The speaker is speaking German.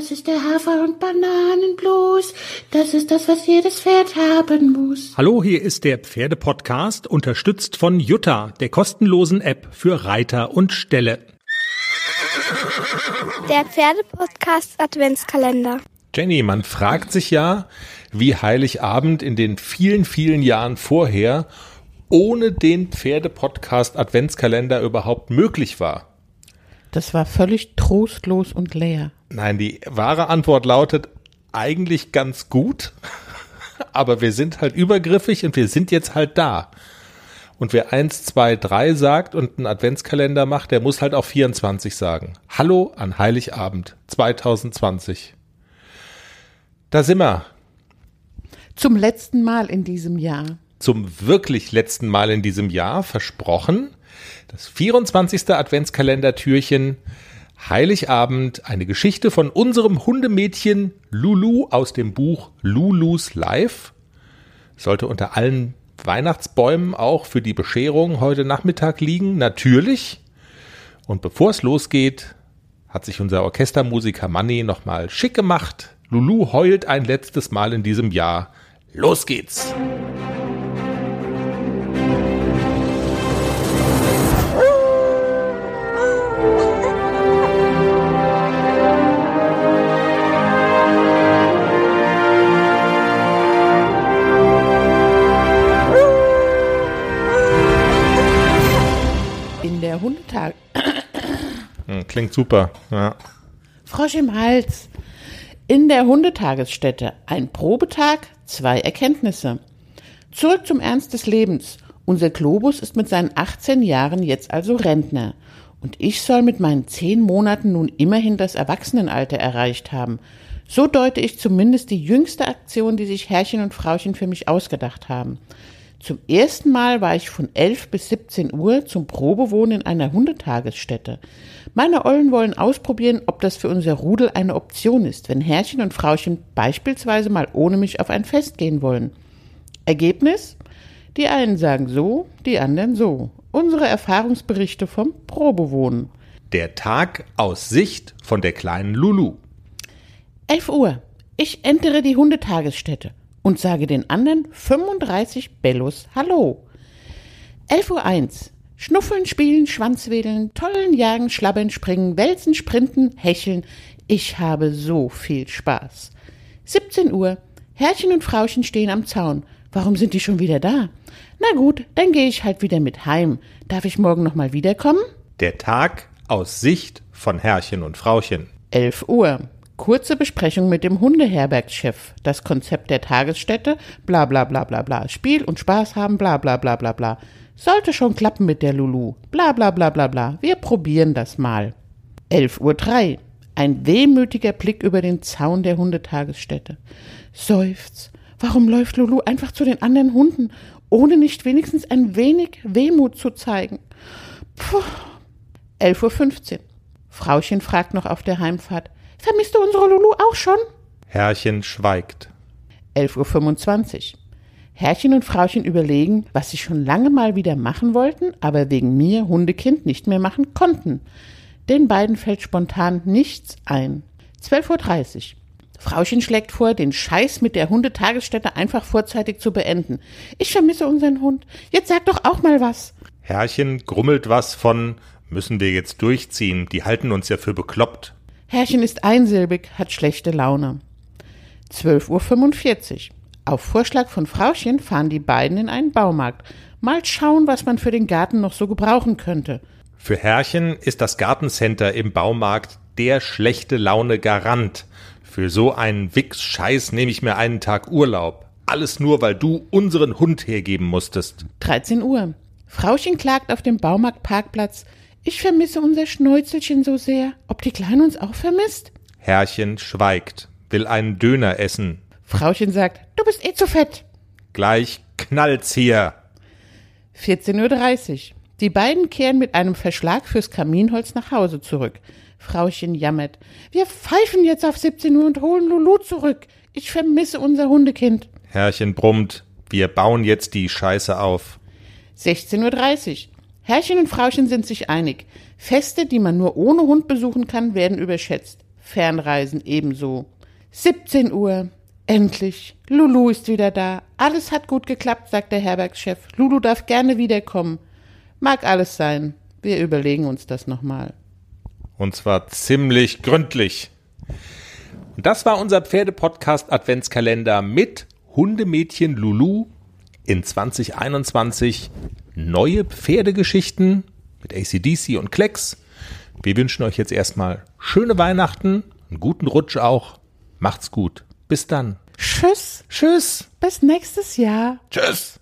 Das ist der Hafer- und Bananenblues. Das ist das, was jedes Pferd haben muss. Hallo, hier ist der Pferdepodcast, unterstützt von Jutta, der kostenlosen App für Reiter und Ställe. Der Pferdepodcast Adventskalender. Jenny, man fragt sich ja, wie Heiligabend in den vielen, vielen Jahren vorher ohne den Pferdepodcast Adventskalender überhaupt möglich war. Das war völlig trostlos und leer. Nein, die wahre Antwort lautet eigentlich ganz gut, aber wir sind halt übergriffig und wir sind jetzt halt da. Und wer eins, zwei, drei sagt und einen Adventskalender macht, der muss halt auch 24 sagen. Hallo an Heiligabend 2020. Da sind wir. Zum letzten Mal in diesem Jahr. Zum wirklich letzten Mal in diesem Jahr versprochen. Das 24. Adventskalender-Türchen. Heiligabend, eine Geschichte von unserem Hundemädchen Lulu aus dem Buch Lulus Life. Sollte unter allen Weihnachtsbäumen auch für die Bescherung heute Nachmittag liegen, natürlich. Und bevor es losgeht, hat sich unser Orchestermusiker Manny nochmal schick gemacht. Lulu heult ein letztes Mal in diesem Jahr. Los geht's! Klingt super, ja. Frosch im Hals. In der Hundetagesstätte. Ein Probetag, zwei Erkenntnisse. Zurück zum Ernst des Lebens. Unser Globus ist mit seinen 18 Jahren jetzt also Rentner. Und ich soll mit meinen 10 Monaten nun immerhin das Erwachsenenalter erreicht haben. So deute ich zumindest die jüngste Aktion, die sich Herrchen und Frauchen für mich ausgedacht haben. Zum ersten Mal war ich von 11 bis 17 Uhr zum Probewohnen in einer Hundetagesstätte. Meine Ollen wollen ausprobieren, ob das für unser Rudel eine Option ist, wenn Herrchen und Frauchen beispielsweise mal ohne mich auf ein Fest gehen wollen. Ergebnis? Die einen sagen so, die anderen so. Unsere Erfahrungsberichte vom Probewohnen. Der Tag aus Sicht von der kleinen Lulu. 11 Uhr. Ich entere die Hundetagesstätte und sage den anderen 35 Bellos Hallo. 11 Uhr 1. Schnuffeln, spielen, Schwanzwedeln, tollen, jagen, schlabbern, springen, wälzen, sprinten, hecheln. Ich habe so viel Spaß. 17 Uhr. Herrchen und Frauchen stehen am Zaun. Warum sind die schon wieder da? Na gut, dann gehe ich halt wieder mit heim. Darf ich morgen noch mal wiederkommen? Der Tag aus Sicht von Herrchen und Frauchen. 11 Uhr. Kurze Besprechung mit dem Hundeherbergschef. Das Konzept der Tagesstätte, bla bla bla bla bla. Spiel und Spaß haben, bla bla bla bla bla. Sollte schon klappen mit der Lulu. Bla bla bla bla bla. Wir probieren das mal. 11 Uhr 3. Ein wehmütiger Blick über den Zaun der Hundetagesstätte. Seufz. Warum läuft Lulu einfach zu den anderen Hunden, ohne nicht wenigstens ein wenig Wehmut zu zeigen? Puh. 11.15 Uhr. Frauchen fragt noch auf der Heimfahrt. Vermisst du unsere Lulu auch schon? Herrchen schweigt. 11.25 Uhr. Herrchen und Frauchen überlegen, was sie schon lange mal wieder machen wollten, aber wegen mir, Hundekind, nicht mehr machen konnten. Den beiden fällt spontan nichts ein. 12.30 Uhr. Frauchen schlägt vor, den Scheiß mit der Hundetagesstätte einfach vorzeitig zu beenden. Ich vermisse unseren Hund. Jetzt sag doch auch mal was. Herrchen grummelt was von müssen wir jetzt durchziehen, die halten uns ja für bekloppt. Herrchen ist einsilbig, hat schlechte Laune. 12.45 Uhr. Auf Vorschlag von Frauchen fahren die beiden in einen Baumarkt. Mal schauen, was man für den Garten noch so gebrauchen könnte. Für Herrchen ist das Gartencenter im Baumarkt der schlechte Laune Garant. Für so einen Wichs-Scheiß nehme ich mir einen Tag Urlaub. Alles nur, weil du unseren Hund hergeben musstest. 13 Uhr. Frauchen klagt auf dem Baumarktparkplatz. Ich vermisse unser Schnäuzelchen so sehr. Ob die Kleine uns auch vermisst? Herrchen schweigt, will einen Döner essen. Frauchen sagt, du bist eh zu fett. Gleich knallt's hier. 14.30 Uhr. Die beiden kehren mit einem Verschlag fürs Kaminholz nach Hause zurück. Frauchen jammert. Wir pfeifen jetzt auf 17 Uhr und holen Lulu zurück. Ich vermisse unser Hundekind. Herrchen brummt, wir bauen jetzt die Scheiße auf. 16.30 Uhr. Herrchen und Frauchen sind sich einig. Feste, die man nur ohne Hund besuchen kann, werden überschätzt. Fernreisen ebenso. 17 Uhr. Endlich. Lulu ist wieder da. Alles hat gut geklappt, sagt der Herbergschef. Lulu darf gerne wiederkommen. Mag alles sein. Wir überlegen uns das nochmal. Und zwar ziemlich gründlich. Und das war unser Pferdepodcast Adventskalender mit Hundemädchen Lulu in 2021. Neue Pferdegeschichten mit ACDC und Klecks. Wir wünschen euch jetzt erstmal schöne Weihnachten, einen guten Rutsch auch. Macht's gut. Bis dann. Tschüss. Tschüss. Bis nächstes Jahr. Tschüss.